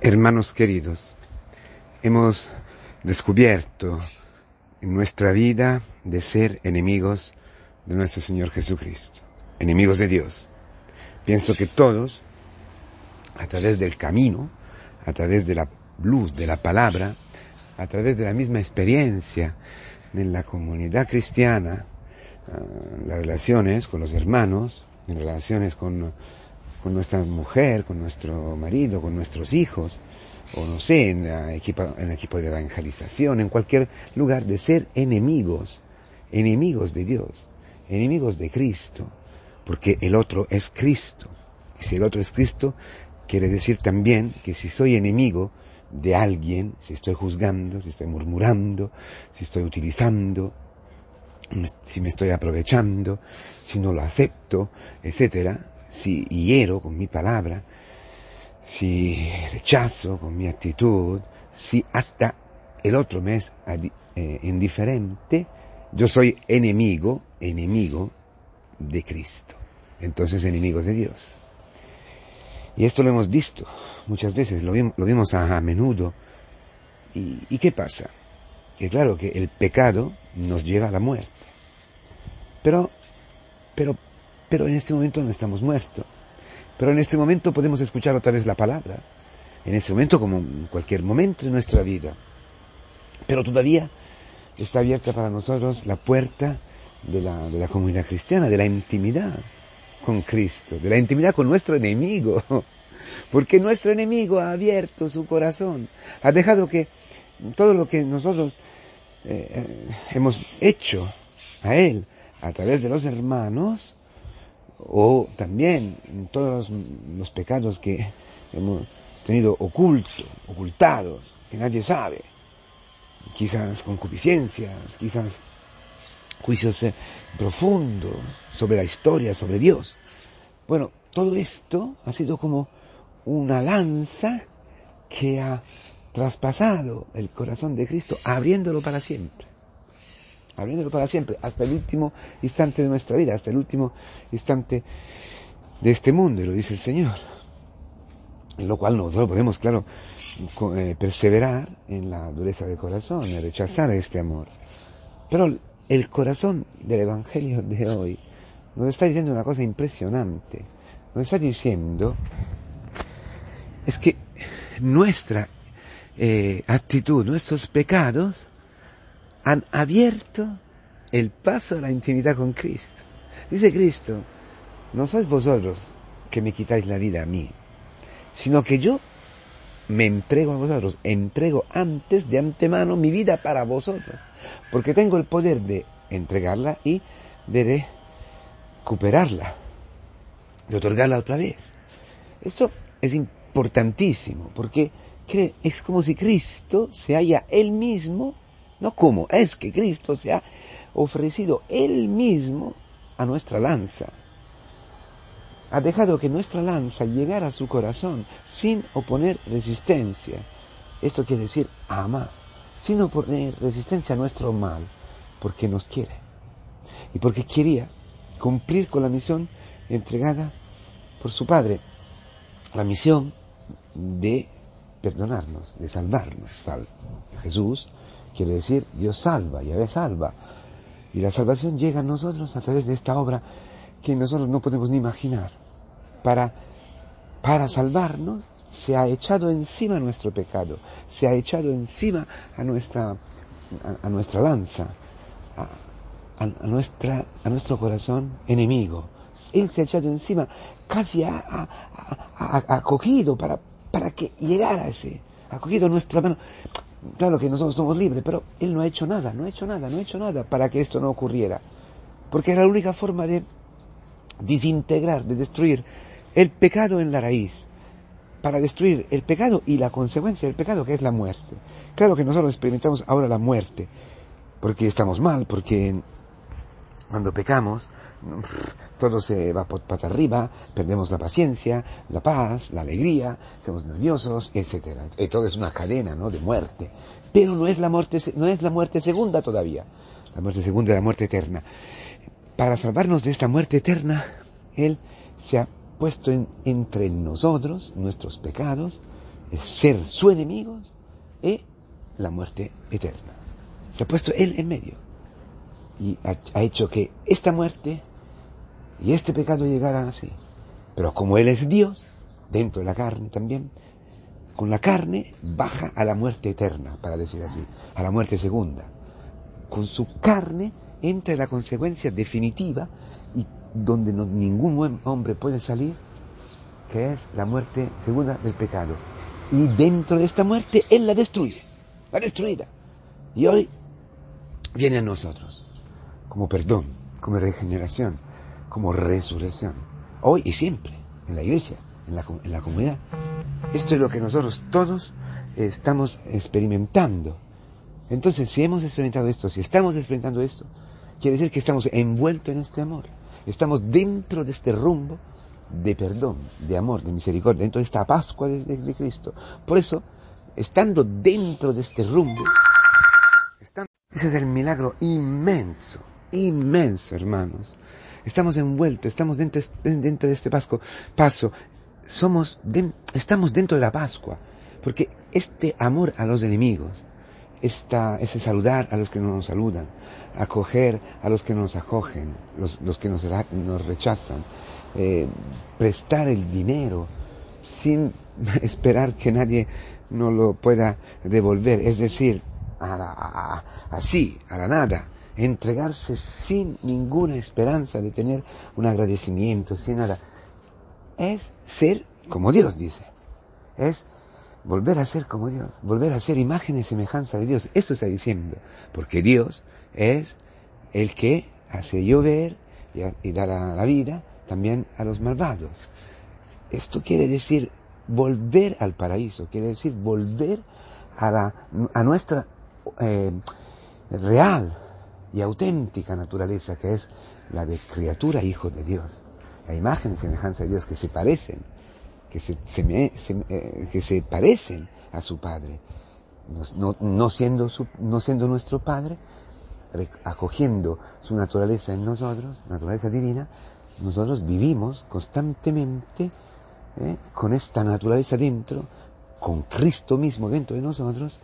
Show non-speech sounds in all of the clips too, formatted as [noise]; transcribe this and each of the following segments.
Hermanos queridos, hemos descubierto en nuestra vida de ser enemigos de nuestro Señor Jesucristo, enemigos de Dios. Pienso que todos, a través del camino, a través de la luz de la palabra, a través de la misma experiencia en la comunidad cristiana, ah, las relaciones con los hermanos, en relaciones con con nuestra mujer, con nuestro marido, con nuestros hijos, o no sé, en, equipo, en equipo de evangelización, en cualquier lugar, de ser enemigos, enemigos de Dios, enemigos de Cristo, porque el otro es Cristo. Y si el otro es Cristo, quiere decir también que si soy enemigo de alguien, si estoy juzgando, si estoy murmurando, si estoy utilizando, si me estoy aprovechando, si no lo acepto, etcétera, si hiero con mi palabra, si rechazo con mi actitud, si hasta el otro me es eh, indiferente, yo soy enemigo, enemigo de Cristo. Entonces enemigos de Dios. Y esto lo hemos visto muchas veces, lo, vimos a, menudo. ¿Y, ¿Y qué pasa? Que claro que el pecado nos lleva a la muerte. Pero, pero pero en este momento no estamos muertos. Pero en este momento podemos escuchar otra vez la palabra. En este momento como en cualquier momento de nuestra vida. Pero todavía está abierta para nosotros la puerta de la, de la comunidad cristiana, de la intimidad con Cristo, de la intimidad con nuestro enemigo. [laughs] Porque nuestro enemigo ha abierto su corazón, ha dejado que todo lo que nosotros eh, eh, hemos hecho a Él a través de los hermanos, o también todos los pecados que hemos tenido ocultos, ocultados, que nadie sabe, quizás concupiscencias, quizás juicios eh, profundos sobre la historia, sobre Dios. Bueno, todo esto ha sido como una lanza que ha traspasado el corazón de Cristo, abriéndolo para siempre abriéndolo para siempre, hasta el último instante de nuestra vida, hasta el último instante de este mundo, y lo dice el Señor. En lo cual nosotros podemos, claro, eh, perseverar en la dureza del corazón, en rechazar este amor. Pero el corazón del Evangelio de hoy nos está diciendo una cosa impresionante. Nos está diciendo es que nuestra eh, actitud, nuestros pecados, han abierto el paso a la intimidad con Cristo. Dice Cristo, no sois vosotros que me quitáis la vida a mí, sino que yo me entrego a vosotros, entrego antes de antemano mi vida para vosotros, porque tengo el poder de entregarla y de recuperarla, de otorgarla otra vez. Eso es importantísimo, porque es como si Cristo se haya él mismo no como, es que Cristo se ha ofrecido Él mismo a nuestra lanza. Ha dejado que nuestra lanza llegara a su corazón sin oponer resistencia. Esto quiere decir ama, sin oponer resistencia a nuestro mal, porque nos quiere. Y porque quería cumplir con la misión entregada por su Padre. La misión de perdonarnos, de salvarnos. Jesús Quiere decir, Dios salva, Yahvé salva. Y la salvación llega a nosotros a través de esta obra que nosotros no podemos ni imaginar. Para, para salvarnos se ha echado encima nuestro pecado, se ha echado encima a nuestra, a, nuestra lanza, a, nuestra, a nuestro corazón enemigo. Él se ha echado encima, casi ha, acogido para, para que llegara ese, ha cogido nuestra mano. Claro que nosotros somos libres, pero Él no ha hecho nada, no ha hecho nada, no ha hecho nada para que esto no ocurriera. Porque era la única forma de desintegrar, de destruir el pecado en la raíz. Para destruir el pecado y la consecuencia del pecado, que es la muerte. Claro que nosotros experimentamos ahora la muerte, porque estamos mal, porque cuando pecamos, todo se va para arriba, perdemos la paciencia, la paz, la alegría, estamos nerviosos, etc. Y todo es una cadena, ¿no? De muerte. Pero no es la muerte, no es la muerte segunda todavía. La muerte segunda es la muerte eterna. Para salvarnos de esta muerte eterna, Él se ha puesto entre nosotros, nuestros pecados, ser su enemigo es la muerte eterna. Se ha puesto Él en medio y ha, hecho que esta muerte y este pecado llegaran así. Pero como Él es Dios, dentro de la carne también, con la carne baja a la muerte eterna, para decir así, a la muerte segunda. Con su carne entra en la consecuencia definitiva y donde ningún hombre puede salir, que es la muerte segunda del pecado. Y dentro de esta muerte Él la destruye, la destruida. Y hoy viene a nosotros como perdón, como regeneración, como resurrección. Hoy y siempre, en la iglesia, en la, en la comunidad. Esto es lo que nosotros todos estamos experimentando. Entonces, si hemos experimentado esto, si estamos experimentando esto, quiere decir que estamos envueltos en este amor. Estamos dentro de este rumbo de perdón, de amor, de misericordia, dentro de esta Pascua de, Cristo. Por eso, estando dentro de este rumbo, ese es el milagro inmenso, inmenso, hermanos. Estamos envueltos, estamos dentro, dentro de este pasco, paso, somos, estamos dentro de la Pascua, porque este amor a los enemigos, esta, ese saludar a los que no nos saludan, acoger a los que nos acogen, los, los que nos, nos rechazan, eh, prestar el dinero sin [laughs] esperar que nadie no lo pueda devolver, es decir, a así, a la nada, entregarse sin ninguna esperanza de tener un agradecimiento, sin nada es ser como Dios dice. Es volver a ser como Dios, volver a ser imagen y semejanza de Dios. Eso está diciendo. Porque Dios es el que hace llover y, da la, vida también a los malvados. Esto quiere decir volver al paraíso, quiere decir volver a, la, a nuestra eh, real y auténtica naturaleza, que es la de criatura hijo de Dios. La imagen y semejanza de Dios que se parecen, que se, eh, que se parecen a su Padre, no, no, siendo no siendo nuestro Padre, acogiendo su naturaleza en nosotros, naturaleza divina, nosotros vivimos constantemente eh, con esta naturaleza dentro, con Cristo mismo dentro de nosotros,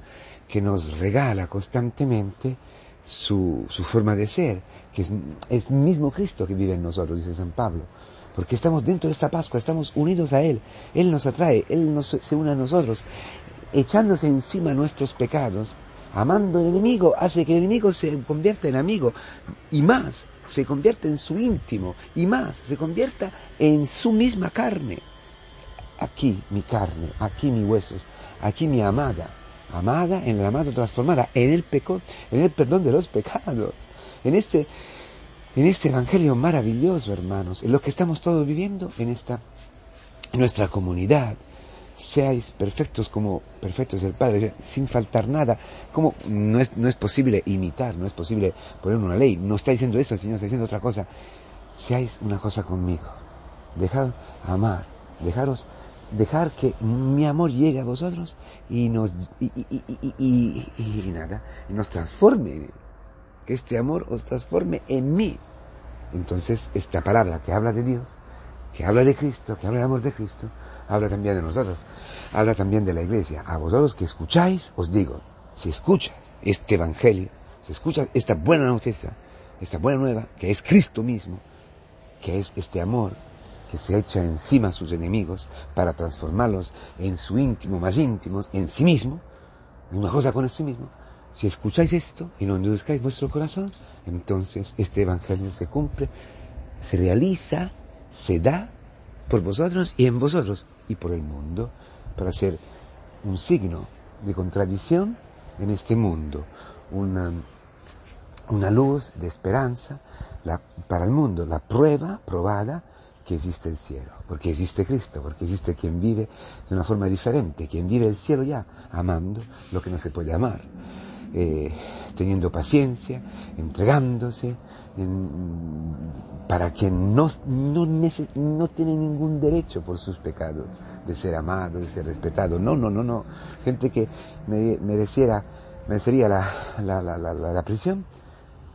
que nos regala constantemente su, su forma de ser, que es, es mismo Cristo que vive en nosotros, dice San Pablo porque estamos dentro de esta Pascua, estamos unidos a Él, Él nos atrae, Él nos, se une a nosotros, echándose encima nuestros pecados, amando al enemigo, hace que el enemigo se convierta en amigo, y más, se convierta en su íntimo, y más, se convierta en su misma carne. Aquí mi carne, aquí mis huesos, aquí mi amada, amada en el amado transformada, en el pecado, en el perdón de los pecados, en este en este evangelio maravilloso, hermanos, en lo que estamos todos viviendo en esta en nuestra comunidad. Seáis perfectos como perfectos el Padre, sin faltar nada. Como no es, no es posible imitar, no es posible poner una ley. No está diciendo eso, el Señor está diciendo otra cosa. Seáis una cosa conmigo. Dejad amar, dejaros, dejar que mi amor llegue a vosotros y nos, y, y, y nada, y nos transforme que este amor os transforme en mí. Entonces, esta palabra que habla de Dios, que habla de Cristo, que habla del amor de Cristo, habla también de nosotros, habla también de la iglesia. A vosotros que escucháis, os digo, si escuchas este evangelio, si escuchas esta buena noticia, esta buena nueva, que es Cristo mismo, que es este amor que se echa encima a sus enemigos para transformarlos en su íntimo, más íntimo, en sí mismo, una cosa con sí mismo, si escucháis esto y no endurezcáis vuestro corazón, entonces este evangelio se cumple, se realiza, se da por vosotros y en vosotros y por el mundo, para ser un signo de contradicción en este mundo, una luz de esperanza para el mundo, la prueba probada que existe el cielo, porque existe Cristo, porque existe quien vive de una forma diferente, quien vive el cielo ya, amando lo que no se puede amar. Eh, teniendo paciencia, entregándose, para quien no, no, no tiene ningún derecho por sus pecados de ser amado, de ser respetado. No, no, no, no. Gente que mereciera, merecería la, la, la, la, prisión,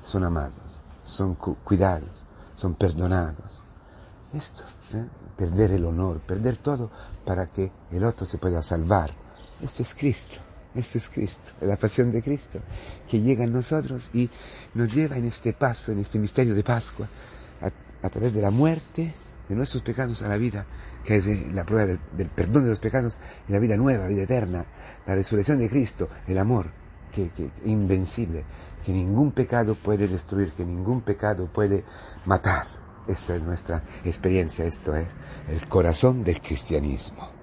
son amados, son cuidados, son perdonados. Esto, ¿eh? perder el honor, perder todo para que el otro se pueda salvar. Esto es Cristo, esto es Cristo, la pasión de Cristo, que llega a nosotros y nos lleva en este paso, en este misterio de Pascua, a, través de la muerte de nuestros pecados a la vida, que es la prueba del, perdón de los pecados y la vida nueva, la vida eterna, la resurrección de Cristo, el amor, que, que invencible, que ningún pecado puede destruir, que ningún pecado puede matar. Esta es nuestra experiencia, esto es el corazón del cristianismo.